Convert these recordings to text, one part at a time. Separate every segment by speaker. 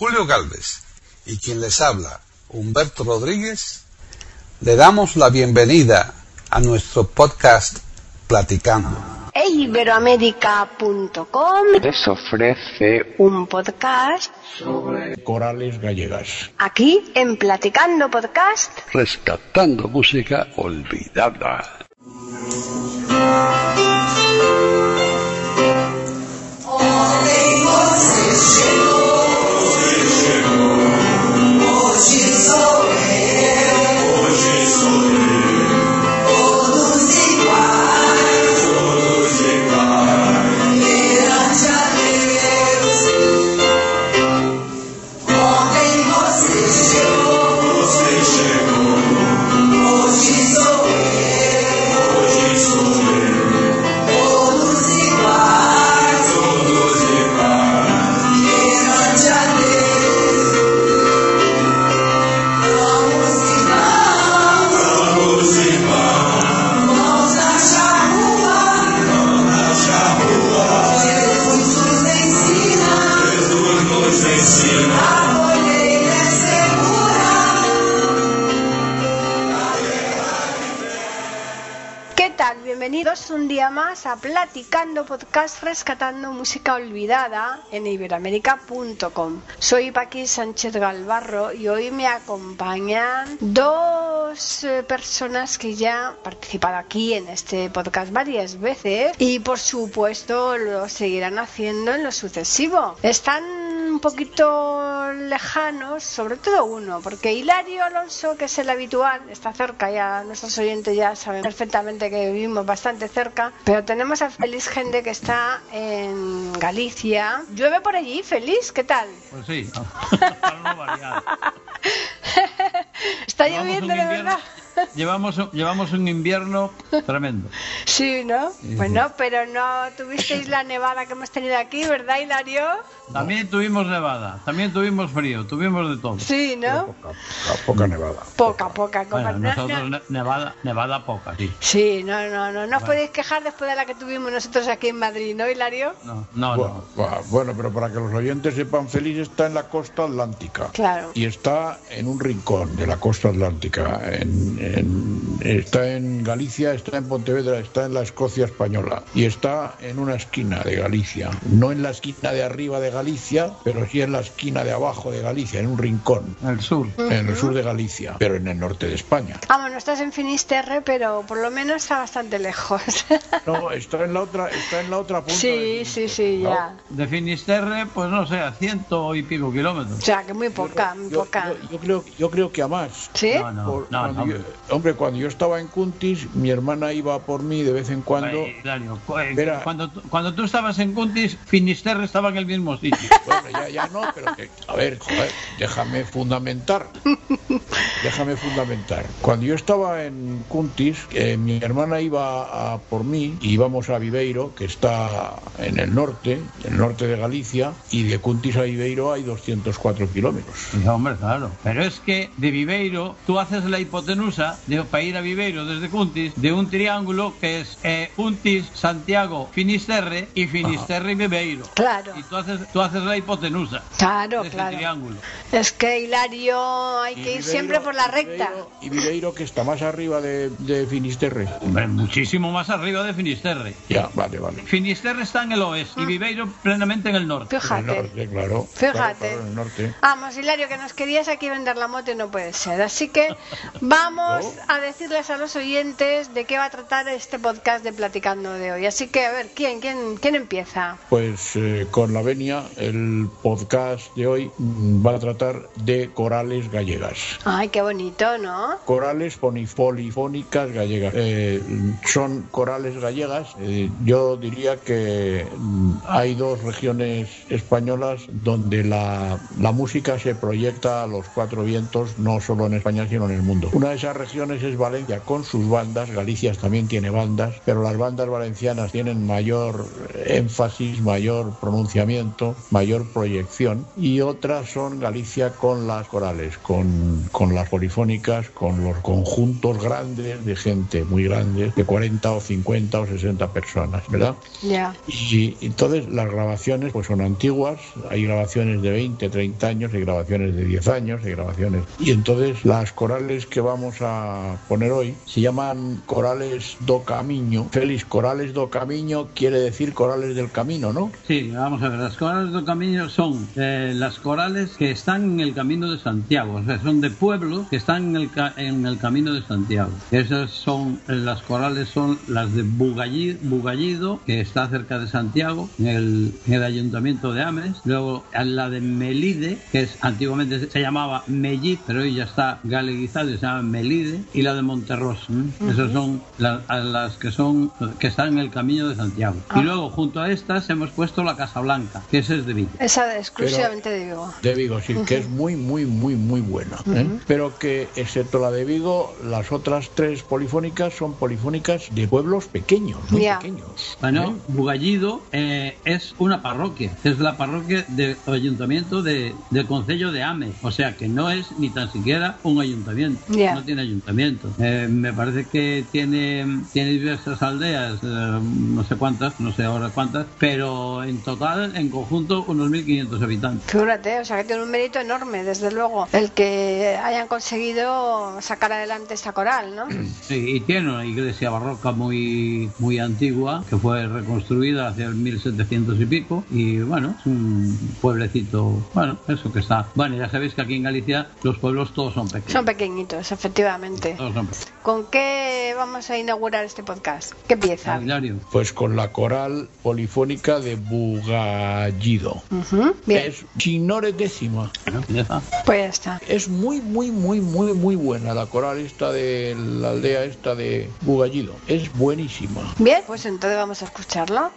Speaker 1: Julio Galvez y quien les habla, Humberto Rodríguez, le damos la bienvenida a nuestro podcast Platicando.
Speaker 2: Iberoamérica.com
Speaker 3: les ofrece
Speaker 2: un podcast
Speaker 4: sobre corales gallegas.
Speaker 2: aquí en Platicando Podcast.
Speaker 3: rescatando música olvidada.
Speaker 2: ¿Qué Bienvenidos un día más a Platicando Podcast Rescatando Música Olvidada en iberoamérica.com. Soy Paqui Sánchez Galvarro y hoy me acompañan dos eh, personas que ya han participado aquí en este podcast varias veces y por supuesto lo seguirán haciendo en lo sucesivo. Están un poquito lejanos, sobre todo uno, porque Hilario Alonso, que es el habitual, está cerca, ya nuestros oyentes ya saben perfectamente que vivimos bastante cerca, pero tenemos a Feliz Gente que está en Galicia. Llueve por allí, Feliz, ¿qué tal?
Speaker 5: Pues sí, para no variar.
Speaker 2: Está
Speaker 5: Llevamos
Speaker 2: lloviendo de verdad.
Speaker 5: Llevamos, un- llevamos un invierno tremendo.
Speaker 2: Sí, ¿no? Bueno, pero no tuvisteis la nevada que hemos tenido aquí, ¿verdad, Hilario?
Speaker 5: También tuvimos nevada, también tuvimos frío, tuvimos de todo.
Speaker 2: Sí, ¿no?
Speaker 4: Poca, poca, poca nevada.
Speaker 2: Poca, poca.
Speaker 5: Bueno,
Speaker 2: no-
Speaker 5: nosotros
Speaker 2: no-
Speaker 5: ne- nevada, nevada poca, sí.
Speaker 2: Sí, no, no, no. No os podéis quejar después de la que tuvimos nosotros aquí en Madrid, ¿no, Hilario?
Speaker 5: No, no,
Speaker 4: Bueno,
Speaker 5: no.
Speaker 4: bueno, pero para que los oyentes sepan, Feliz está en la costa atlántica.
Speaker 2: Claro.
Speaker 4: Y está en un rincón de la costa atlántica. En- en- está en Galicia, está en Pontevedra, está en la Escocia española. Y está en una esquina de Galicia. No en la esquina de arriba de Galicia, pero sí en la esquina de abajo de Galicia, en un rincón.
Speaker 5: El sur.
Speaker 4: En el sur de Galicia, pero en el norte de España.
Speaker 2: Estás en Finisterre, pero por lo menos está bastante lejos.
Speaker 4: No, está en la otra, está en la otra punta.
Speaker 2: sí, sí, sí,
Speaker 4: ¿no?
Speaker 2: ya.
Speaker 5: De Finisterre, pues no sé, a ciento y pico
Speaker 2: O
Speaker 5: kilómetros.
Speaker 2: sea, que muy poca, muy
Speaker 4: Yo,
Speaker 2: poca.
Speaker 4: yo- yo creo, yo creo que a más.
Speaker 2: ¿Sí?
Speaker 5: No, no,
Speaker 4: Por-
Speaker 5: no,
Speaker 4: cuando
Speaker 5: no,
Speaker 4: yo-
Speaker 5: hombre.
Speaker 4: hombre, cuando yo estaba en Cuntis, mi hermana iba por mí de vez en cuando.
Speaker 5: Ay, cu- eh, cuando, tú- cuando tú estabas en Cuntis, Finisterre estaba en el mismo sitio.
Speaker 4: Bueno, ya, ya no, pero que, a ver, joder, déjame fundamentar. Déjame fundamentar. Cuando yo estaba en Cuntis, eh, mi hermana iba a por mí y íbamos a Viveiro, que está en el norte, en el norte de Galicia, y de Cuntis a Viveiro hay 204 kilómetros.
Speaker 5: Hombre, claro. Pero es que de Viveiro, tú haces la hipotenusa de, para ir a Viveiro desde Cuntis de un triángulo que es eh, Cuntis, Santiago, Finisterre y Finisterre y Viveiro.
Speaker 2: Claro.
Speaker 5: Y tú haces, tú haces la hipotenusa
Speaker 2: Claro,
Speaker 5: de ese
Speaker 2: claro.
Speaker 5: triángulo.
Speaker 2: Es que Hilario hay
Speaker 4: Y
Speaker 2: que ir
Speaker 4: Viveiro-
Speaker 2: siempre por la recta.
Speaker 4: Viveiro- y Viveiro, que está más arriba de, de Finisterre.
Speaker 5: Muchísimo más arriba de Finisterre.
Speaker 4: Ya, vale, vale.
Speaker 5: Finisterre está en el oeste y Viveiro plenamente en el norte.
Speaker 4: En el
Speaker 2: Fíjate.
Speaker 4: norte, claro.
Speaker 2: Fíjate.
Speaker 4: Claro, claro, en el norte.
Speaker 2: Vamos, Hilario, que nos querías aquí vender la moto y no puede ser. Así que vamos
Speaker 4: No.
Speaker 2: a decirles a los oyentes de qué va a tratar este podcast de Platicando de hoy. Así que, a ver, ¿quién, quién, quién empieza?
Speaker 4: Pues eh, con la venia, el podcast de hoy va a tratar de corales gallegas.
Speaker 2: Ay, qué bonito, ¿no?
Speaker 4: Corales poni- polifónicas gallegas. Eh, son corales gallegas. Eh, yo diría que mm, hay dos regiones españolas donde la, la música se proyecta a los cuatro vientos, no solo en España, sino en el mundo. Una de esas regiones es Valencia, con sus bandas. Galicia también tiene bandas, pero las bandas valencianas tienen mayor énfasis, mayor pronunciamiento, mayor proyección. Y otras son Galicia con las corales, con, con las polifónicas, con los conjuntos conjuntos grandes de gente, muy grandes, de 40 o 50 o 60 personas, ¿verdad?
Speaker 2: Ya.
Speaker 4: Y entonces las grabaciones pues son antiguas, hay grabaciones de 20, 30 años, hay grabaciones de 10 años, hay grabaciones. Y entonces las corales que vamos a poner hoy se llaman corales do camino. Félix, corales do camino quiere decir corales del camino, ¿no?
Speaker 5: Sí, vamos a ver, las corales del camino son eh, las corales que están en el camino de Santiago, o sea, son de pueblos que están en el, ca- en el camino de Santiago. Esas son, eh, las corales son las de Bugalli- Bugallido, que está cerca de Santiago, en el, en el ayuntamiento de Ames. Luego la de Melide, que es antiguamente se- llamaba Mellit, pero hoy ya está galeguizado y se llama Melide. Y la de Monterros. ¿m? Esas son la- las que son que están en el camino de Santiago. Y luego junto a estas hemos puesto la Casa Blanca, que esa es de Vigo.
Speaker 2: Esa exclusivamente de Vigo.
Speaker 4: De Vigo, sí, que es muy, muy, muy, muy buena. ¿eh? Pero que, excepto la de Vigo, las otras tres polifónicas son polifónicas de pueblos pequeños, muy
Speaker 2: Ya.
Speaker 4: pequeños.
Speaker 5: Bueno,
Speaker 4: ¿eh?
Speaker 5: Bugallido eh, es una parroquia, es la parroquia del ayuntamiento de, del concello de Ame, o sea que no es ni tan siquiera un ayuntamiento,
Speaker 2: Ya.
Speaker 5: no tiene ayuntamiento. Eh, me parece que tiene, tiene diversas aldeas, eh, no sé cuántas, no sé ahora cuántas, pero en total, en conjunto, unos 1.500 habitantes.
Speaker 2: Figúrate, o sea que tiene un mérito enorme, desde luego, el que hayan conseguido sacar adelante esta coral, ¿no?
Speaker 5: Sí, y tiene una iglesia barroca muy, muy antigua que fue reconstruida hacia el 1700 y pico. Y bueno, es un pueblecito, bueno, eso que está. Bueno, ya sabéis que aquí en Galicia los pueblos todos son pequeños.
Speaker 2: Son pequeñitos, efectivamente.
Speaker 5: Todos son pequeños.
Speaker 2: ¿Con qué vamos a inaugurar este podcast? ¿Qué pieza?
Speaker 5: Hilario.
Speaker 4: Pues con la coral polifónica de Bugallido.
Speaker 2: Ujú, Bien,
Speaker 4: Es Chinore décima.
Speaker 2: Pues ya está.
Speaker 4: Es muy, muy, muy, muy, muy buena la coral esta de la aldea esta de Bugallido. Es buenísima.
Speaker 2: Bien, pues entonces vamos a escucharlo.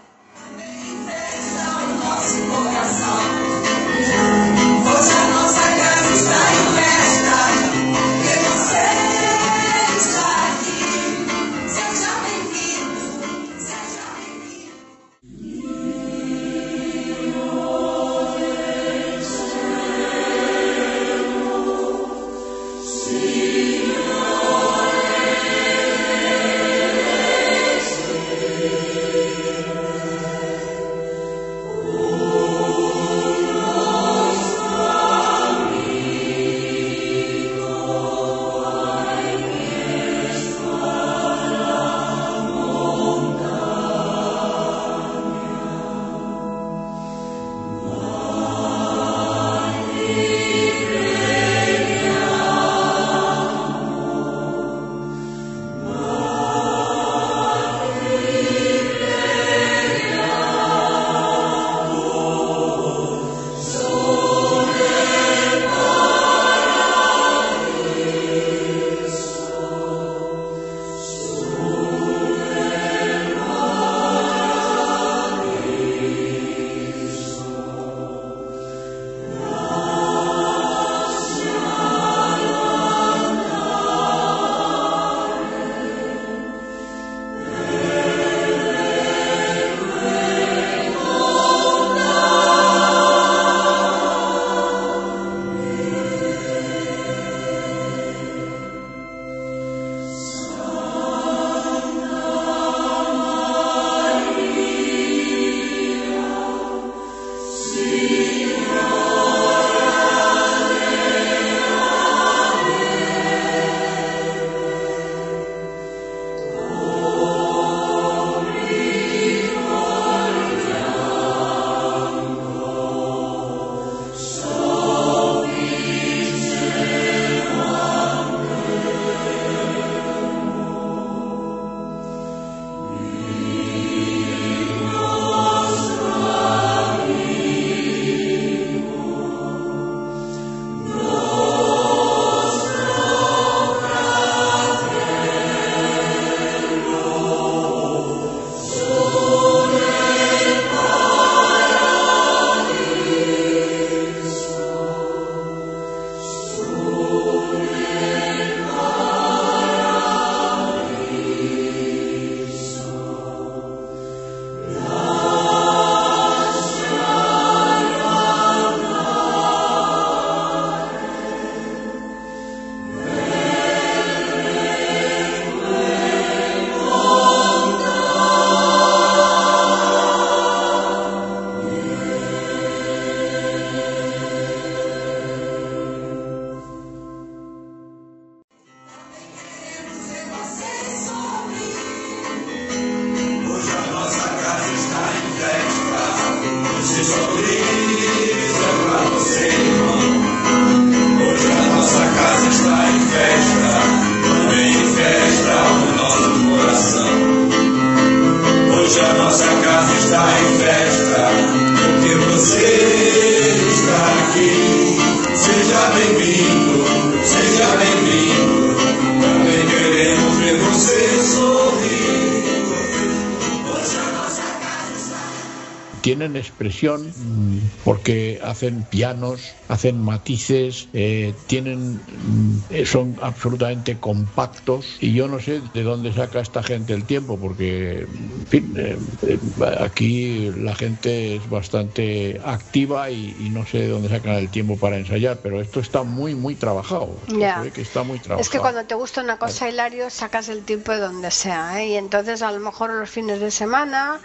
Speaker 4: Hacen matices, eh, tienen, mm, eh, son absolutamente compactos y yo no sé de dónde saca esta gente el tiempo porque, en fin, eh, eh, aquí la gente es bastante activa y, y no sé de dónde sacan el tiempo para ensayar, pero esto está muy, muy trabajado. Que está muy trabajado.
Speaker 2: Es que cuando te gusta una cosa, Hilario, sacas el tiempo de donde sea, ¿eh? Y entonces a lo mejor los fines de semana,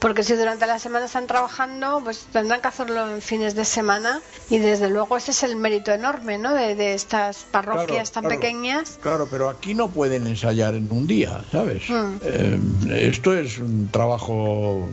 Speaker 2: porque si durante la semana están trabajando, pues tendrán que hacerlo en fines de semana y desde luego ese es el mérito enorme, ¿no? De, de estas parroquias
Speaker 4: Claro,
Speaker 2: tan
Speaker 4: claro.
Speaker 2: pequeñas.
Speaker 4: Claro, pero aquí no pueden ensayar en un día, ¿sabes?
Speaker 2: Mm.
Speaker 4: Eh, esto es un trabajo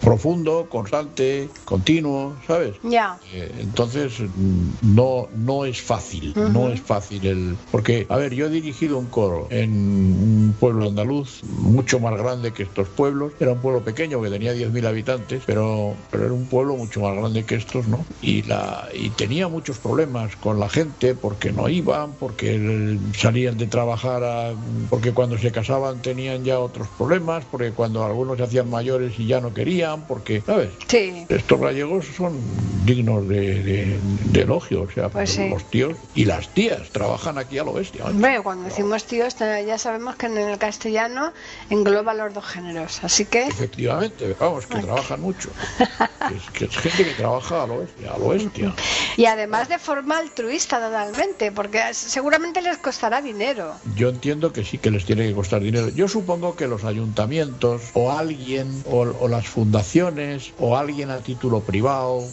Speaker 4: profundo, constante, continuo, ¿sabes?
Speaker 2: Ya.
Speaker 4: Eh, Entonces mm, no no es fácil, no es fácil el porque a ver yo he dirigido un coro en un pueblo andaluz mucho más grande que estos pueblos, era un pueblo pequeño que tenía 10.000 habitantes, pero pero era un pueblo mucho más grande que estos, ¿no? Y la y tenía muchos problemas con la gente porque no iban, porque salían de trabajar, a- porque cuando se casaban tenían ya otros problemas, porque cuando algunos se hacían mayores y ya no querían, porque ¿sabes?
Speaker 2: Sí.
Speaker 4: Estos gallegos son dignos de, de- de elogio, o sea,
Speaker 2: Pues sí.
Speaker 4: los tíos y las tías trabajan aquí a lo bestia.
Speaker 2: Hombre, cuando decimos tíos, ya sabemos que en el castellano engloba los dos géneros. Así que,
Speaker 4: Efectivamente, vamos, que trabajan mucho. Es, que es gente que trabaja a lo bestia, a lo bestia.
Speaker 2: y además de forma altruista totalmente, porque seguramente les costará dinero.
Speaker 4: Yo entiendo que sí que les tiene que costar dinero. Yo supongo que los ayuntamientos o alguien o, o las fundaciones o alguien a título privado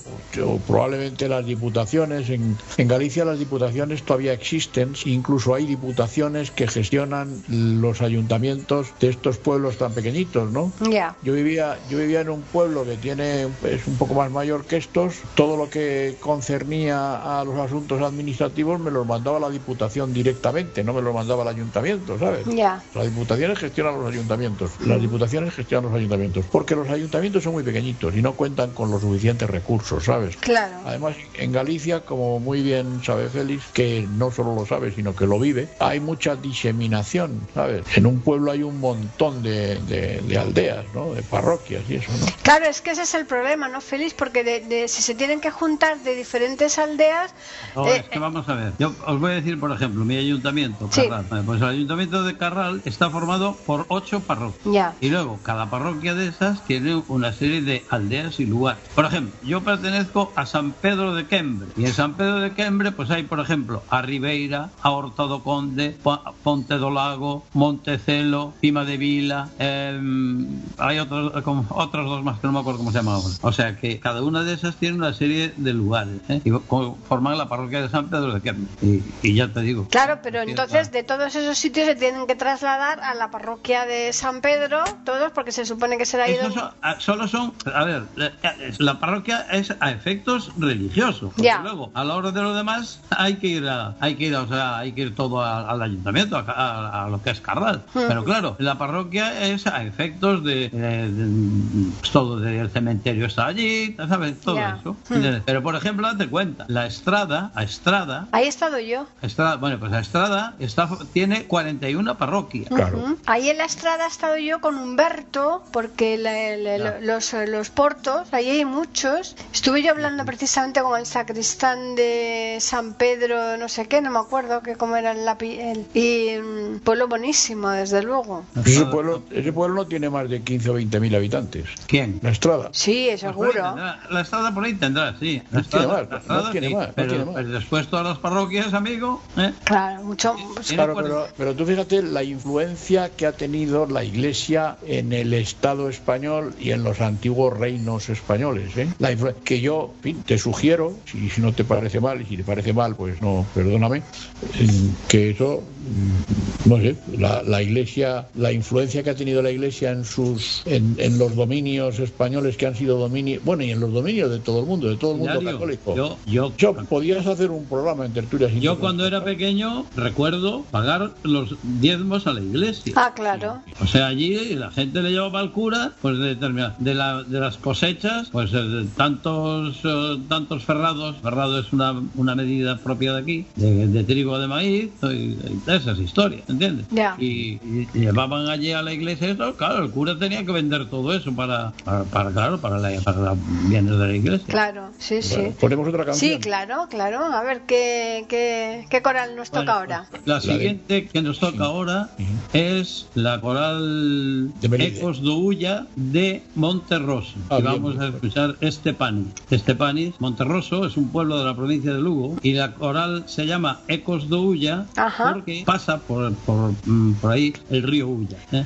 Speaker 4: o, probablemente las diputaciones en, en Galicia las diputaciones todavía existen incluso hay diputaciones que gestionan los ayuntamientos de estos pueblos tan pequeñitos, ¿no?
Speaker 2: Ya.
Speaker 4: Yo vivía, yo vivía en un pueblo que tiene es un poco más mayor que estos. Todo lo que concernía a los asuntos administrativos me los mandaba la Diputación directamente, no me los mandaba el ayuntamiento, ¿sabes?
Speaker 2: Ya.
Speaker 4: Las diputaciones gestionan los ayuntamientos. Las diputaciones gestionan los ayuntamientos. Porque los ayuntamientos son muy pequeñitos y no cuentan con los suficientes recursos, ¿sabes?
Speaker 2: Claro.
Speaker 4: Además, en Galicia, como muy bien sabe Félix, que no solo lo sabe, sino que lo vive, hay mucha diseminación, ¿sabes? En un pueblo hay un montón de, de- de aldeas, ¿no? De parroquias y eso, ¿no?
Speaker 2: Claro, es que ese es el problema, ¿no, Félix? Porque de, de- si se tienen que juntar de diferentes aldeas,
Speaker 5: No,
Speaker 2: eh,
Speaker 5: es que vamos a ver. Yo os voy a decir, por ejemplo, mi ayuntamiento,
Speaker 2: Sí.
Speaker 5: Carral. Vale, Pues el ayuntamiento de Carral está formado por ocho parroquias.
Speaker 2: ya.
Speaker 5: Y luego, cada parroquia de esas tiene una serie de aldeas y lugares. Por ejemplo, yo pertenezco a San Pedro de Quembre. Y en San Pedro de Quembre, pues hay, por ejemplo, a Ribeira, a Horta do Conde, Po- Ponte do Lago, Montecelo, Pima de Vila. em, hay otros, como- otros dos más que no me acuerdo cómo se llaman ahora. O sea que cada una de esas tiene una serie de lugares. ¿eh? Y forman la parroquia de San Pedro de Quembre. Y, y ya te digo.
Speaker 2: Claro, pero entonces de todos esos sitios se tienen que trasladar a la parroquia de San Pedro, todos, porque se supone que será ido.
Speaker 5: Esos son- ah, solo son, a ver, eh, eh, la parroquia es a efectos religiosos.
Speaker 2: Ya.
Speaker 5: luego, a la hora de lo demás, hay que ir, a, hay que ir, o sea, hay que ir todo a- al ayuntamiento, a, a- a lo que es Carral. Pero claro, la parroquia es a efectos de, eh, de- pues, todo del cementerio está allí, ¿sabes? Todo
Speaker 2: Ya.
Speaker 5: eso. ¿entiendes? Pero por ejemplo, date cuenta, la Estrada, a Estrada,
Speaker 2: Ahí he estado yo.
Speaker 5: Estrada, bueno, pues la Estrada está, tiene 41 parroquias.
Speaker 4: Claro.
Speaker 2: Ujú. Ahí en la estrada he estado yo con Humberto, porque la- la-
Speaker 5: Ya.
Speaker 2: los, los portos, ahí hay muchos. Estuve yo hablando precisamente con el sacristán de San Pedro, no sé qué, no me acuerdo que cómo era el lápiz. el- y mm, pueblo buenísimo, desde luego.
Speaker 4: Ese pueblo, ese pueblo no tiene más de 15 o 20 mil habitantes.
Speaker 5: ¿Quién?
Speaker 4: La Estrada.
Speaker 2: Sí,
Speaker 5: Pues por ahí
Speaker 2: seguro.
Speaker 5: tendrá, la estrada por ahí tendrá, sí. La estrada, la
Speaker 4: no tiene
Speaker 5: sí,
Speaker 4: más, no
Speaker 5: pero,
Speaker 4: tiene más.
Speaker 5: pero después todas las parroquias, amigo, ¿eh?
Speaker 2: Claro, mucho.
Speaker 4: Claro, pero, pero tú fíjate la influencia que ha tenido la Iglesia en el Estado español y en los antiguos reinos españoles. ¿eh? La que yo, en fin, te sugiero, si, si no te parece mal, y si te parece mal, pues no, perdóname, eh, que eso, mm, no sé, la, la Iglesia, la influencia que ha tenido la Iglesia en sus, en, en los dominios españoles que han sido dominios, bueno, y en los dominios de todo el mundo, de todo el mundo católico.
Speaker 5: yo, yo,
Speaker 4: Yo, podías hacer un programa en tertulias.
Speaker 5: yo cuando era pequeño recuerdo pagar los diezmos a la iglesia.
Speaker 2: Ah, claro.
Speaker 5: O sea, allí la gente le llevaba al cura, pues de, determina- de, la- de las cosechas, pues eh, de tantos eh, tantos ferrados, ferrado es una, una medida propia de aquí, de, de trigo de maíz, y, y esas historias, ¿entiendes?
Speaker 2: Ya.
Speaker 5: Y, y llevaban allí a la iglesia eso, claro, el cura tenía que vender todo eso para, para, para claro, para, la, para los bienes de la iglesia.
Speaker 2: Claro, sí, sí.
Speaker 4: Ponemos otra canción.
Speaker 2: Sí, claro, claro. A ver, ¿qué, qué, qué coral nos
Speaker 5: Bueno,
Speaker 2: toca ahora?
Speaker 5: pues, La siguiente que nos toca ahora es la coral
Speaker 4: De.
Speaker 5: Ecos do Ulla de Monterroso.
Speaker 4: Ah,
Speaker 5: y
Speaker 4: bien,
Speaker 5: vamos a
Speaker 4: bien.
Speaker 5: escuchar Estepanis. Estepanis, Monterroso es un pueblo de la provincia de Lugo y la coral se llama Ecos do Ulla
Speaker 2: Ajá.
Speaker 5: porque pasa por, por, mm, por ahí el río Ulla. ¿eh?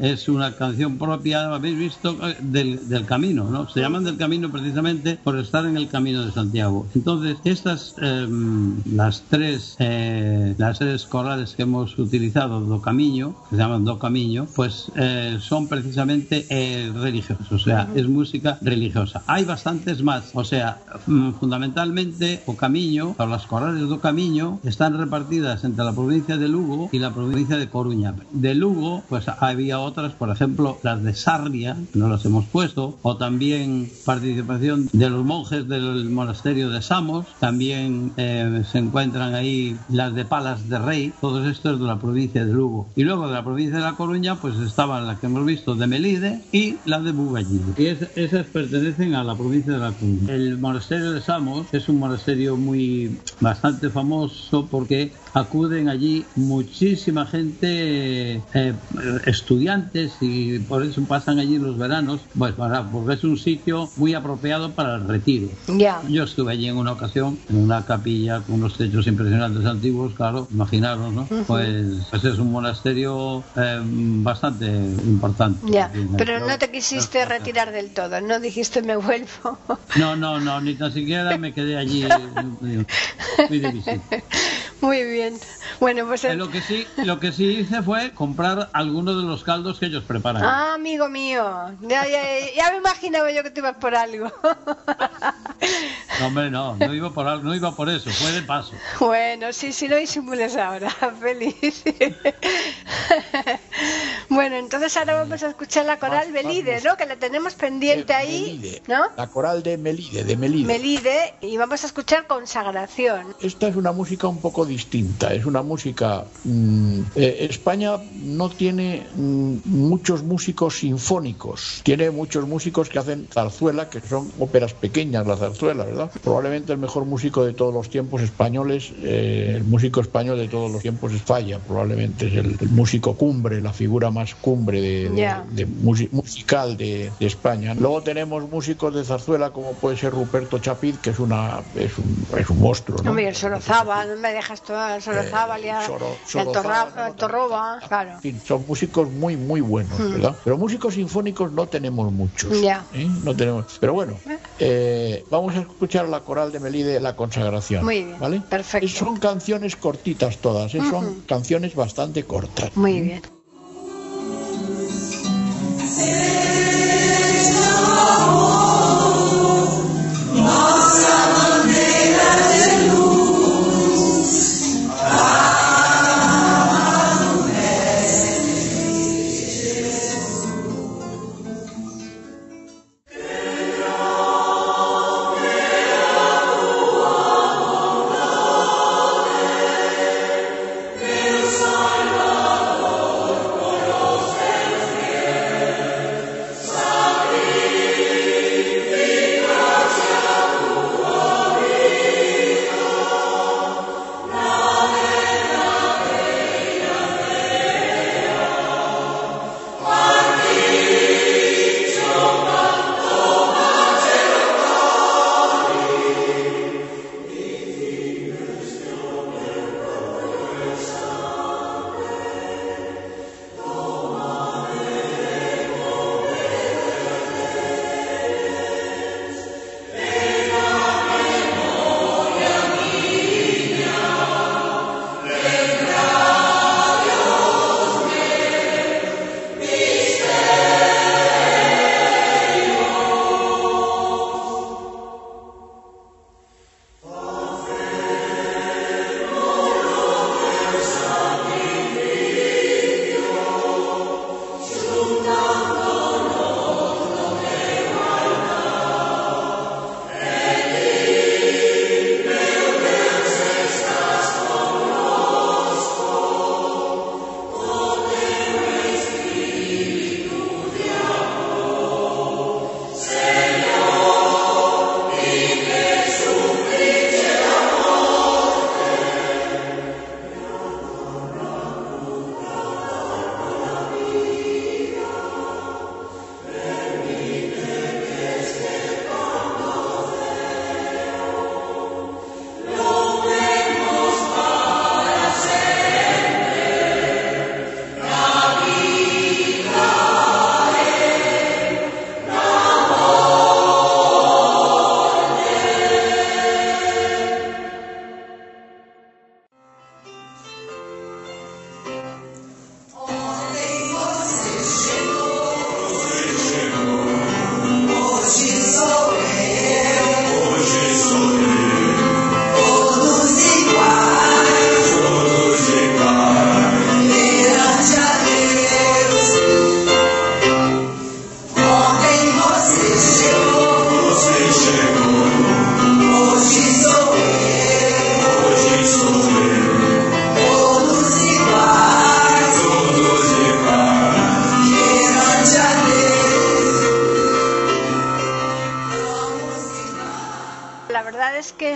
Speaker 5: es una canción propia, habéis visto, eh, del, del camino, ¿no? Se llaman del camino precisamente por estar en el camino de Santiago. Entonces, estas, eh, las tres, eh, las tres corales que hemos utilizado, do camino, que se llaman do camino, pues eh, son precisamente eh, religiosos, o sea, es música religiosa. Hay bastantes más, o sea, mm, fundamentalmente o camino, o las corales do camino, están repartidas entre la provincia de Lugo y la provincia de Coruña. De Lugo, pues había otras, por ejemplo, las de Sarria, no las hemos puesto, o también participación de los monjes del monasterio de Samos, también eh, se encuentran ahí las de Palas de Rey, todos estos de la provincia de Lugo. Y luego de la provincia de La Coruña, pues estaban las que hemos visto de Melide y la de Bugallín. Y es- esas pertenecen a la provincia de La Coruña. El monasterio de Samos es un monasterio muy bastante famoso porque acuden allí muchísima gente, eh, estudiantes, y por eso pasan allí los veranos, pues para, porque es un sitio muy apropiado para el retiro.
Speaker 2: Ya.
Speaker 5: Yo estuve allí en una ocasión, en una capilla con unos techos impresionantes antiguos, claro, imaginaros, ¿no? Pues, pues es un monasterio eh, bastante importante. El-
Speaker 2: pero no te quisiste retirar del todo, no dijiste me vuelvo.
Speaker 5: No, no, no, ni tan siquiera me quedé allí muy visita.
Speaker 2: Muy bien. Bueno, pues...
Speaker 5: Eh, Lo que sí, lo que sí hice fue comprar algunos de los caldos que ellos preparan.
Speaker 2: Ah, amigo mío. Ya, ya, ya me imaginaba yo que te ibas por algo.
Speaker 5: No, hombre, no, no iba por no iba por eso, fue de paso.
Speaker 2: Bueno, sí, sí, no disimules ahora, feliz. bueno, entonces ahora vamos a escuchar la coral
Speaker 4: Más-
Speaker 2: Belide,
Speaker 4: más
Speaker 2: ¿no? Que la tenemos pendiente ahí,
Speaker 4: Melide.
Speaker 2: ¿no?
Speaker 4: La coral de Melide, de Melide.
Speaker 2: Melide, y vamos a escuchar Consagración.
Speaker 4: Esta es una música un poco distinta, es una música... mm, eh, España no tiene mm, muchos músicos sinfónicos, tiene muchos músicos que hacen zarzuela, que son óperas pequeñas la zarzuela, ¿verdad? Probablemente el mejor músico de todos los tiempos españoles, eh, el músico español de todos los tiempos es Falla, probablemente es el, el músico cumbre, la figura más cumbre de, musical de, de España. Luego tenemos músicos de zarzuela como puede ser Ruperto Chapid, que es una es un, es un monstruo. ¿no?
Speaker 2: Hombre, el Sorozaba, no me dejas todo el Sorozaba a-
Speaker 4: Soro- Sorozaba,
Speaker 2: al Torroba, claro.
Speaker 4: En fin, son músicos muy, muy buenos, ¿verdad? Pero músicos sinfónicos no tenemos muchos.
Speaker 2: Ya.
Speaker 4: ¿eh? No tenemos. Pero bueno, eh, vamos a escuchar la coral de Melide, La Consagración.
Speaker 2: Muy bien,
Speaker 4: ¿vale?
Speaker 2: perfecto.
Speaker 4: Son canciones cortitas todas, ¿eh? son canciones bastante cortas.
Speaker 2: Muy bien. La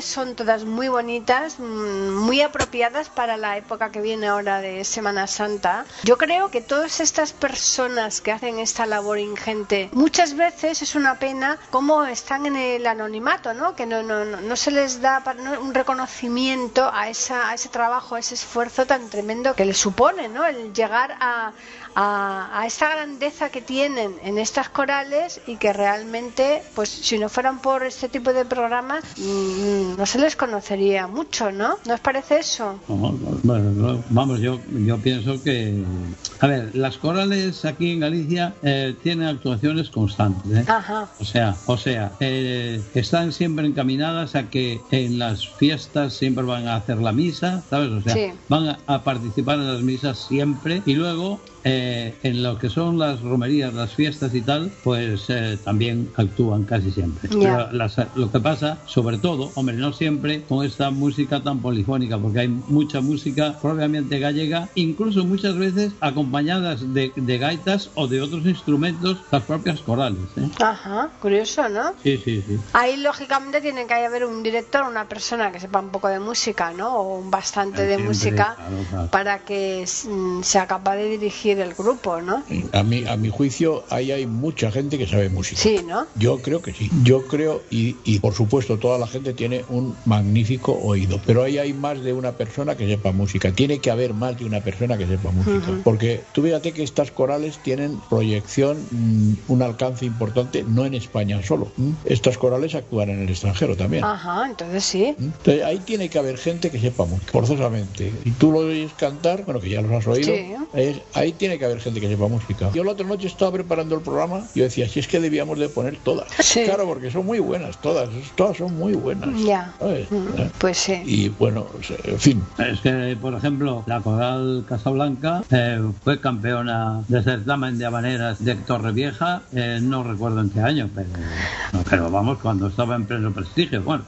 Speaker 2: son todas muy bonitas, mm, muy apropiadas para la época que viene ahora de Semana Santa. Yo creo que todas estas personas que hacen esta labor ingente, muchas veces es una pena cómo están en el anonimato, ¿no? Que no, no, no, no se les da un reconocimiento a, esa, a ese trabajo, a ese esfuerzo tan tremendo que les supone, ¿no? El llegar a, a, a esta grandeza que tienen en estas corales y que realmente, pues si no fueran por este tipo de programas, mm, no se les conocería mucho, ¿no? ¿No os parece eso?
Speaker 5: No, no, bueno, no, vamos, yo, yo pienso que... A ver, las corales aquí en Galicia eh, tienen actuaciones constantes. ¿eh?
Speaker 2: Ajá.
Speaker 5: O sea, o sea, eh, están siempre encaminadas a que en las fiestas siempre van a hacer la misa, ¿sabes? O sea,
Speaker 2: Sí.
Speaker 5: van a, a participar en las misas siempre y luego eh, en lo que son las romerías, las fiestas y tal, pues eh, también actúan casi siempre.
Speaker 2: Ya.
Speaker 5: Pero las- lo que pasa, sobre todo, hombre, no siempre con esta música tan polifónica, porque hay mucha música propiamente gallega, incluso muchas veces acompañadas de, de gaitas o de otros instrumentos, las propias corales. ¿eh?
Speaker 2: Ajá, curioso, ¿no?
Speaker 5: Sí, sí, sí.
Speaker 2: Ahí lógicamente tiene que haber un director, una persona que sepa un poco de música, ¿no? O bastante de música
Speaker 5: claro, claro.
Speaker 2: para que mm, sea capaz de dirigir el grupo, ¿no?
Speaker 4: A mi, a mi juicio, ahí hay mucha gente que sabe música.
Speaker 2: Sí, ¿no?
Speaker 4: Yo creo que sí. Yo creo, y, y por supuesto toda la gente tiene un magnífico oído, pero ahí hay más de una persona que sepa música. Tiene que haber más de una persona que sepa música. Porque tú fíjate que estas corales tienen proyección, mm, un alcance importante, no en España solo. ¿m? Estas corales actúan en el extranjero también.
Speaker 2: Ajá, entonces sí.
Speaker 4: Entonces, ahí tiene que haber gente que sepa música, forzosamente. Si tú lo oyes cantar, bueno, que ya los has oído,
Speaker 2: Sí.
Speaker 4: es- ahí tiene que haber gente que sepa música. Yo la otra noche estaba preparando el programa y yo decía, si es que debíamos de poner todas.
Speaker 2: Sí.
Speaker 4: Claro, porque son muy buenas, todas, todas son muy buenas.
Speaker 2: Ya.
Speaker 4: ¿sabes?
Speaker 2: Mm,
Speaker 4: ¿Eh?
Speaker 2: Pues sí.
Speaker 4: Y bueno, en fin,
Speaker 5: Es que, por ejemplo, la coral Casablanca eh, fue campeona de certamen de habaneras de Torrevieja, eh, no recuerdo en qué año, pero, pero vamos, cuando estaba en pleno prestigio. Bueno,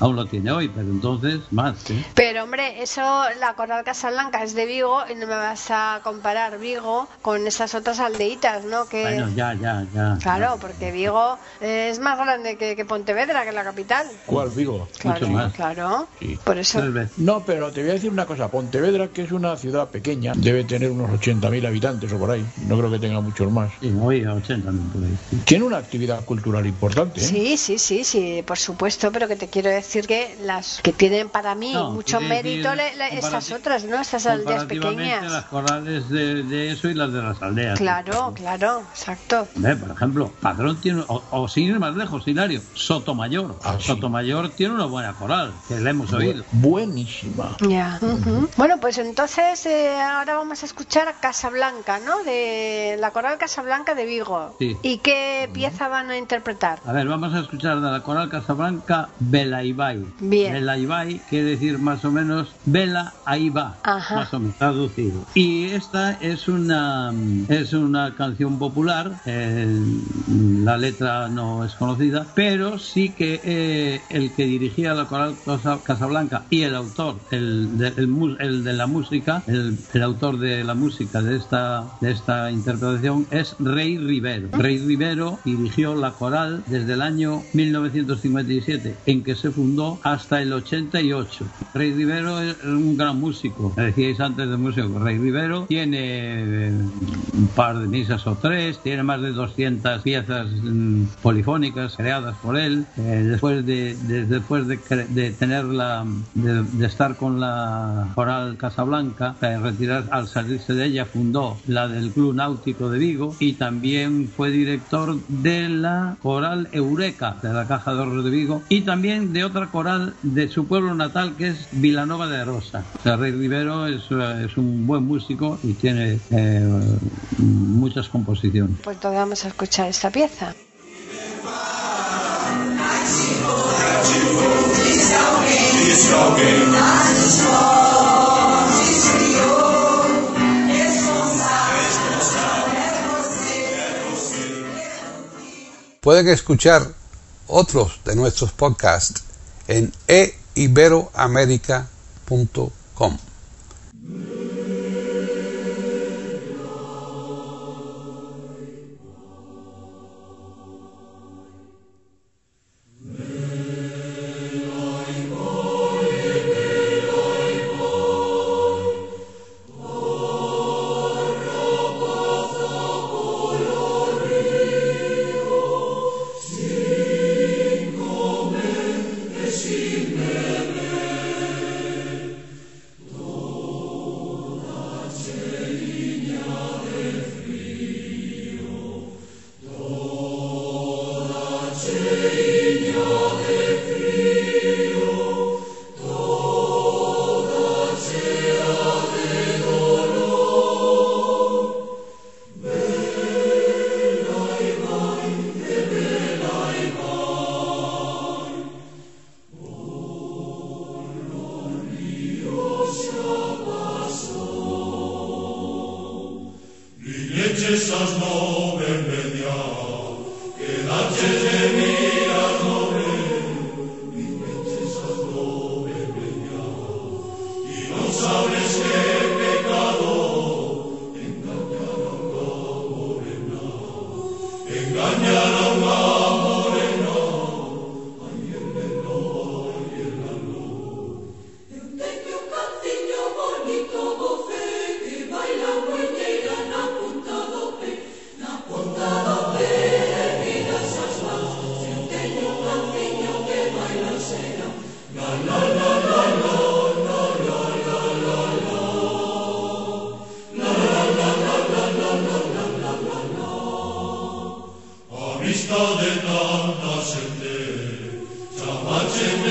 Speaker 5: aún lo tiene hoy, pero entonces más. ¿sí?
Speaker 2: Pero hombre, eso, la Coral Casablanca es de Vigo y no me vas a comparar Vigo con esas otras aldeitas, ¿no? Que
Speaker 5: Bueno, ya, ya, ya.
Speaker 2: Claro, porque Vigo es más grande que, que Pontevedra, que la capital.
Speaker 4: ¿cuál Vigo?
Speaker 2: Claro,
Speaker 5: más.
Speaker 2: claro.
Speaker 4: Sí.
Speaker 2: Por eso.
Speaker 4: No, pero te voy a decir una cosa. Pontevedra, que es una ciudad pequeña, debe tener unos 80.000 habitantes o por ahí. No creo que tenga muchos más.
Speaker 5: Sí, hoy a 80 mil por ahí. sí.
Speaker 4: Tiene una actividad cultural importante. ¿eh?
Speaker 2: Sí, sí, sí, sí, por supuesto, pero que te quiero decir que las que tienen para mí
Speaker 5: No,
Speaker 2: mucho mérito le- le- otras, ¿no? Estas aldeas pequeñas.
Speaker 5: las corales de, de eso y las de las aldeas.
Speaker 2: Claro, claro, exacto.
Speaker 5: Hombre, por ejemplo, Padrón tiene, o, o sin ir más lejos, Hilario, Sotomayor.
Speaker 4: Ah, sí.
Speaker 5: Sotomayor tiene una buena coral, que la hemos oído.
Speaker 4: Bu- buenísima.
Speaker 2: Ya. ujú. Bueno, pues entonces eh, ahora vamos a escuchar a Casablanca, ¿no? De la coral Casablanca de Vigo.
Speaker 5: Sí.
Speaker 2: ¿Y qué pieza van a interpretar?
Speaker 5: A ver, vamos a escuchar de la coral Casablanca Belaibai.
Speaker 2: Bien.
Speaker 5: Belaibai quiere decir más o menos Vela ahí va,
Speaker 2: Ajá.
Speaker 5: más o menos traducido. Y esta es una es una canción popular, eh, la letra no es conocida, pero sí que eh, el que dirigía la coral Casa- Casablanca y el autor, el de, el el de la música, el, el autor de la música de esta de esta interpretación es Rey Rivero. Rey Rivero dirigió la coral desde el año 1957 en que se fundó hasta el 88. Rey Rivero es un gran músico. Decíais antes de músico. Rey Rivero tiene un par de misas o tres, tiene más de 200 piezas mm, polifónicas creadas por él. Eh, después de, de- después de, tener la de, estar con la coral Casablanca, eh, retirar al salirse de ella fundó la del Club Náutico de Vigo y también fue director de la coral Eureka de la Caja de Ahorros de Vigo y también de otra coral de su pueblo natal que es Vilanova de Rosa. O Rey Rivero es, eh, es un buen músico y tiene eh, muchas composiciones.
Speaker 2: Pues entonces vamos a escuchar esta pieza.
Speaker 1: Pueden escuchar otros de nuestros podcasts en eiberoamerica.com.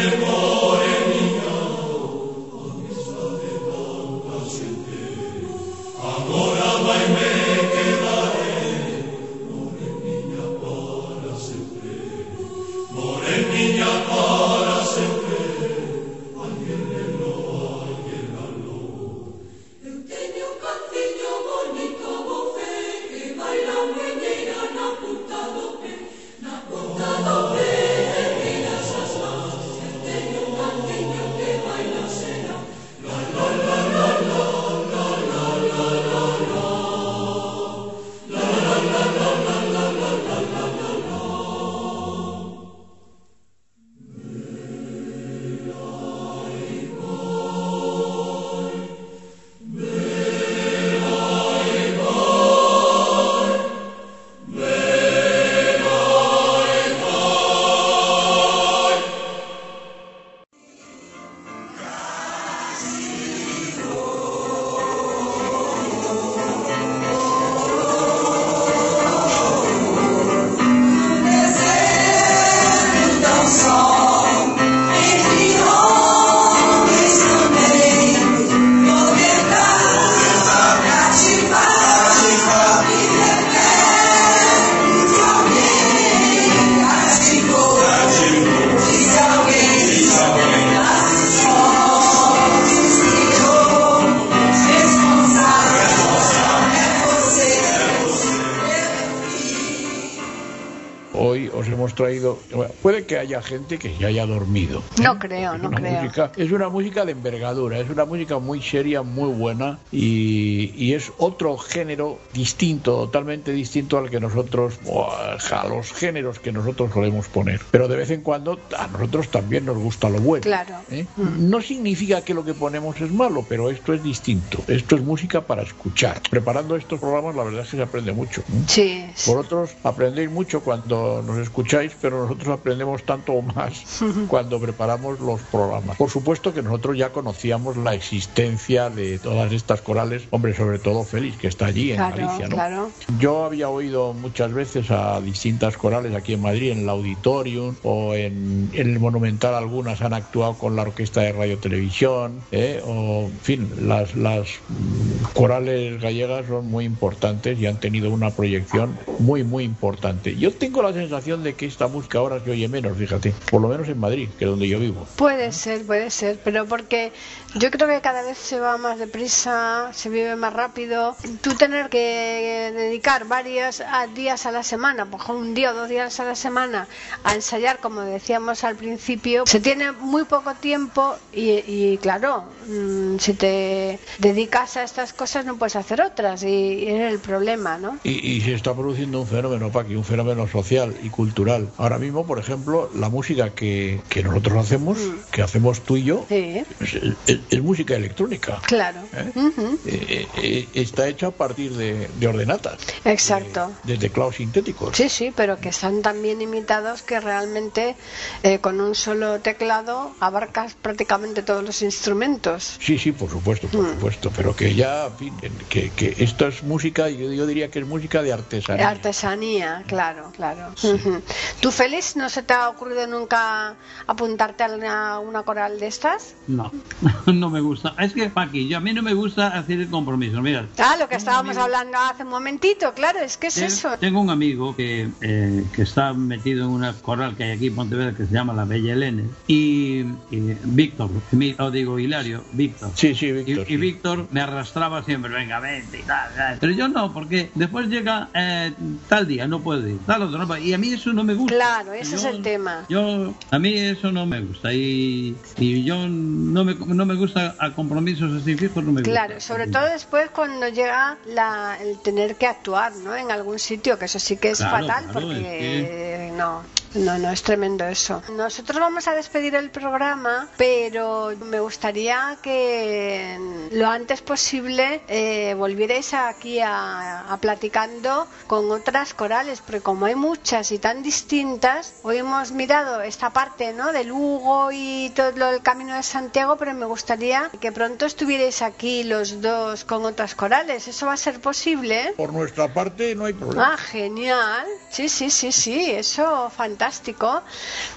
Speaker 4: Hoy hemos traído, bueno, puede que haya gente que ya haya dormido.
Speaker 2: No creo, no creo.
Speaker 4: música- es una música de envergadura, es una música muy seria, muy buena y, y es otro género distinto, totalmente distinto al que nosotros, a los géneros que nosotros solemos poner. Pero de vez en cuando a nosotros también nos gusta lo bueno.
Speaker 2: Claro.
Speaker 4: ¿eh? No significa que lo que ponemos es malo, pero esto es distinto. Esto es música para escuchar. Preparando estos programas, la verdad es que se aprende mucho. ¿eh?
Speaker 2: Sí, sí.
Speaker 4: Vosotros aprendéis mucho cuando nos escucháis, pero nosotros aprendemos tanto o más cuando preparamos los programas. Por supuesto que nosotros ya conocíamos la existencia de todas estas corales, hombre, sobre todo Félix, que está allí en
Speaker 2: Claro,
Speaker 4: Galicia, ¿no?
Speaker 2: claro.
Speaker 4: Yo había oído muchas veces a distintas corales aquí en Madrid, en el Auditorium o en, en el Monumental, algunas han actuado con la Orquesta de Radio Televisión, ¿eh? o en fin, las, las corales gallegas son muy importantes y han tenido una proyección muy, muy importante. Yo tengo la sensación de que esta música ahora se oye menos, fíjate, por lo menos en Madrid, que es donde yo vivo.
Speaker 2: Puede ser, puede ser, pero porque yo creo que cada vez se va más deprisa, se vive más rápido. Tú tener que dedicar varios días a la semana, por ejemplo, un día o dos días a la semana a ensayar, como decíamos al principio, se tiene muy poco tiempo y, y, claro, mm, si te dedicas a estas cosas no puedes hacer otras y, es el problema, ¿no?
Speaker 4: Y, y se está produciendo un fenómeno, Paqui, un fenómeno social y cultural. Ahora mismo, por ejemplo, la música que, que nosotros hacemos, que hacemos tú y yo,
Speaker 2: Sí,
Speaker 4: es, es- es música electrónica.
Speaker 2: claro.
Speaker 4: ¿Eh?
Speaker 2: Ujú,
Speaker 4: Eh, eh, está hecha a partir de, de ordenatas,
Speaker 2: Exacto.
Speaker 4: de, de teclados sintéticos.
Speaker 2: Sí, sí, pero que están tan bien imitados que realmente con un solo teclado abarcas prácticamente todos los instrumentos.
Speaker 4: Sí, sí, por supuesto, por supuesto, pero que ya, que, que esto es música, yo, yo diría que es música de artesanía.
Speaker 2: Artesanía, claro, claro. Ujú. ¿Tú, Félix, no se te ha ocurrido nunca apuntarte a una, una coral de estas?
Speaker 5: No, no me gusta. Es que, Paqui, yo a mí no me gusta hacer el compromiso. Mira,
Speaker 2: Ah, lo que estábamos hablando hace un momentito, claro, es que es eso.
Speaker 5: Tengo un amigo que, eh, que está metido en una coral que hay aquí en Pontevedra que se llama La Bella Elena y, y Víctor, mi- o digo Hilario, Víctor.
Speaker 4: Sí, sí,
Speaker 5: Y,
Speaker 4: Víctor.
Speaker 5: y
Speaker 4: sí.
Speaker 5: Víctor me arrastraba siempre, venga, vente y tal, tal. Pero yo no, porque después llega eh, tal día, no puedo ir, tal otro, no puedo. Y a mí eso no me gusta.
Speaker 2: Claro, ese es
Speaker 5: Yo-
Speaker 2: el tema.
Speaker 5: Yo, a mí eso no me gusta. Y, y yo no me, no me gusta a compromisos así fijos, no me gusta.
Speaker 2: Claro, sobre todo después cuando llega la, el tener que actuar, ¿no? En algún sitio, que eso sí que es
Speaker 5: Claro,
Speaker 2: fatal,
Speaker 5: claro,
Speaker 2: porque no, no, no es tremendo eso. Nosotros vamos a despedir el programa, pero me gustaría que lo antes posible eh, volvierais aquí a, a platicando con otras corales, porque como hay muchas y tan distintas, hoy hemos mirado esta parte, ¿no? Del Hugo y todo lo del Camino de Santiago, pero me gustaría que pronto estuvierais aquí los dos con otras corales. ¿Eso va a ser posible?
Speaker 4: Por nuestra parte no hay problema.
Speaker 2: Ah, genial. Sí, sí, sí, sí, eso fantástico. Fantástico.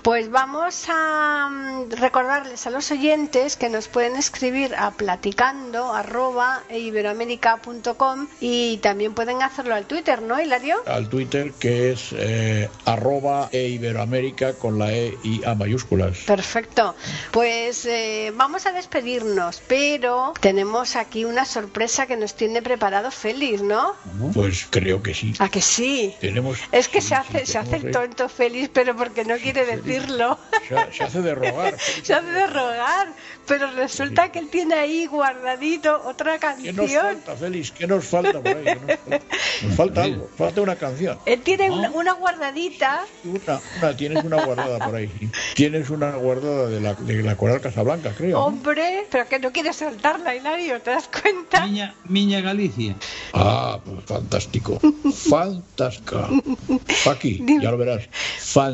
Speaker 2: Pues vamos a mm, recordarles a los oyentes que nos pueden escribir a platicando arroba iberoamérica.com y también pueden hacerlo al Twitter, ¿no, Hilario?
Speaker 4: Al Twitter que es eh, arroba e iberoamérica con la E y A mayúsculas.
Speaker 2: Perfecto. Pues eh, vamos a despedirnos, pero tenemos aquí una sorpresa que nos tiene preparado Félix, ¿no?
Speaker 4: Pues creo que sí.
Speaker 2: ¿A que sí?
Speaker 4: Tenemos,
Speaker 2: Es que
Speaker 4: sí,
Speaker 2: se
Speaker 4: sí,
Speaker 2: hace, se hace el
Speaker 4: ahí-
Speaker 2: tonto Félix, pero porque no quiere decirlo.
Speaker 4: Se, se hace de rogar.
Speaker 2: se hace de rogar, pero resulta que él tiene ahí guardadito otra
Speaker 4: ¿Qué nos
Speaker 2: canción.
Speaker 4: falta, Félix? ¿Qué nos falta por ahí? ¿Qué nos falta? Nos falta algo. Falta una canción.
Speaker 2: Él tiene una, una guardadita.
Speaker 4: Una, una- tienes una guardada por ahí. Tienes una guardada de la, de la Coral Casablanca, creo. ¿no?
Speaker 2: Hombre, pero que no quiere soltarla, Hilario, ¿te das cuenta?
Speaker 5: Miña, Miña Galicia.
Speaker 4: Ah, pues fantástico. Fantástica. Paqui, ya lo verás. Fantástica,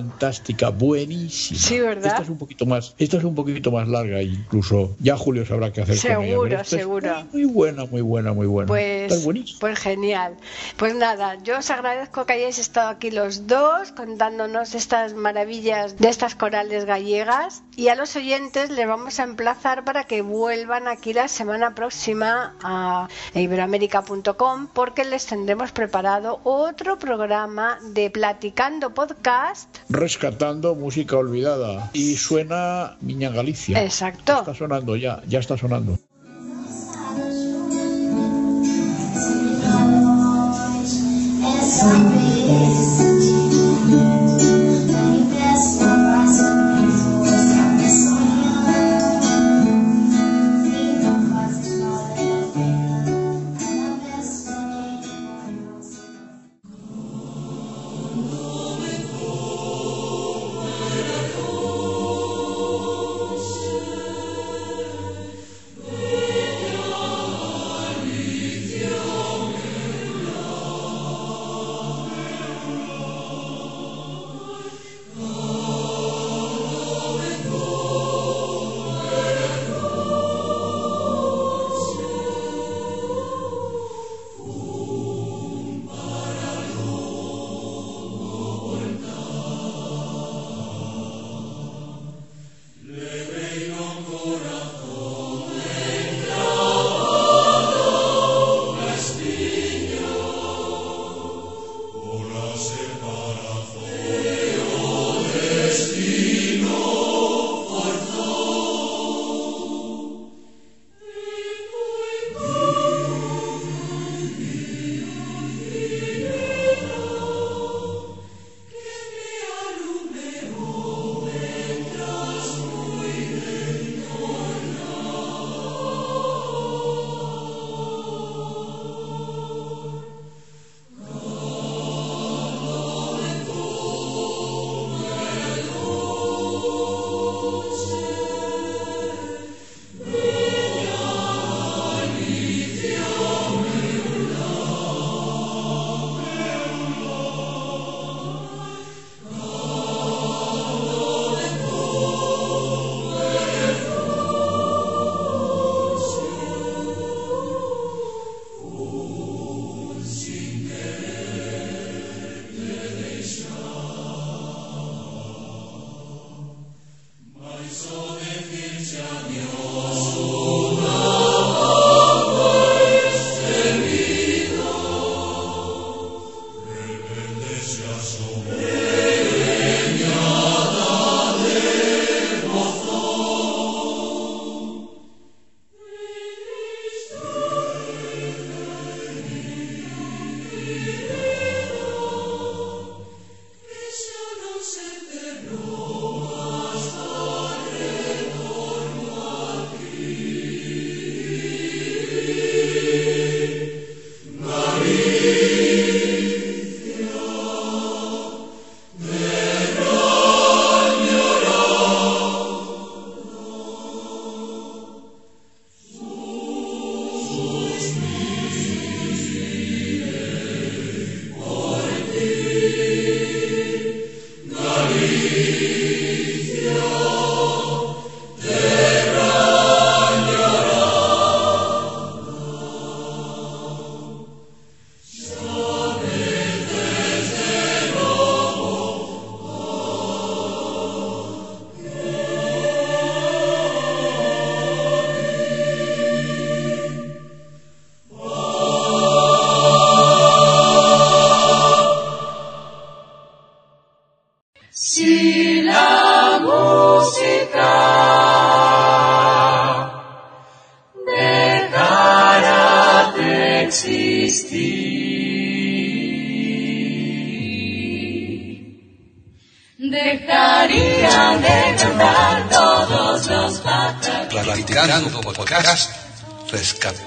Speaker 4: buenísima.
Speaker 2: Sí, ¿verdad?
Speaker 4: Esta es un poquito más, esta es un poquito más larga, incluso ya Julio sabrá qué hacer con ella.
Speaker 2: Seguro,
Speaker 4: es
Speaker 2: seguro.
Speaker 4: Muy, muy buena, muy buena, muy buena.
Speaker 2: Pues, pues genial. Pues nada, yo os agradezco que hayáis estado aquí los dos contándonos estas maravillas de estas corales gallegas y a los oyentes les vamos a emplazar para que vuelvan aquí la semana próxima a iberoamérica.com porque les tendremos preparado otro programa de Platicando Podcast.
Speaker 4: Rescatando música olvidada. Y suena Niña Galicia.
Speaker 2: Exacto.
Speaker 4: Está sonando ya, ya está sonando.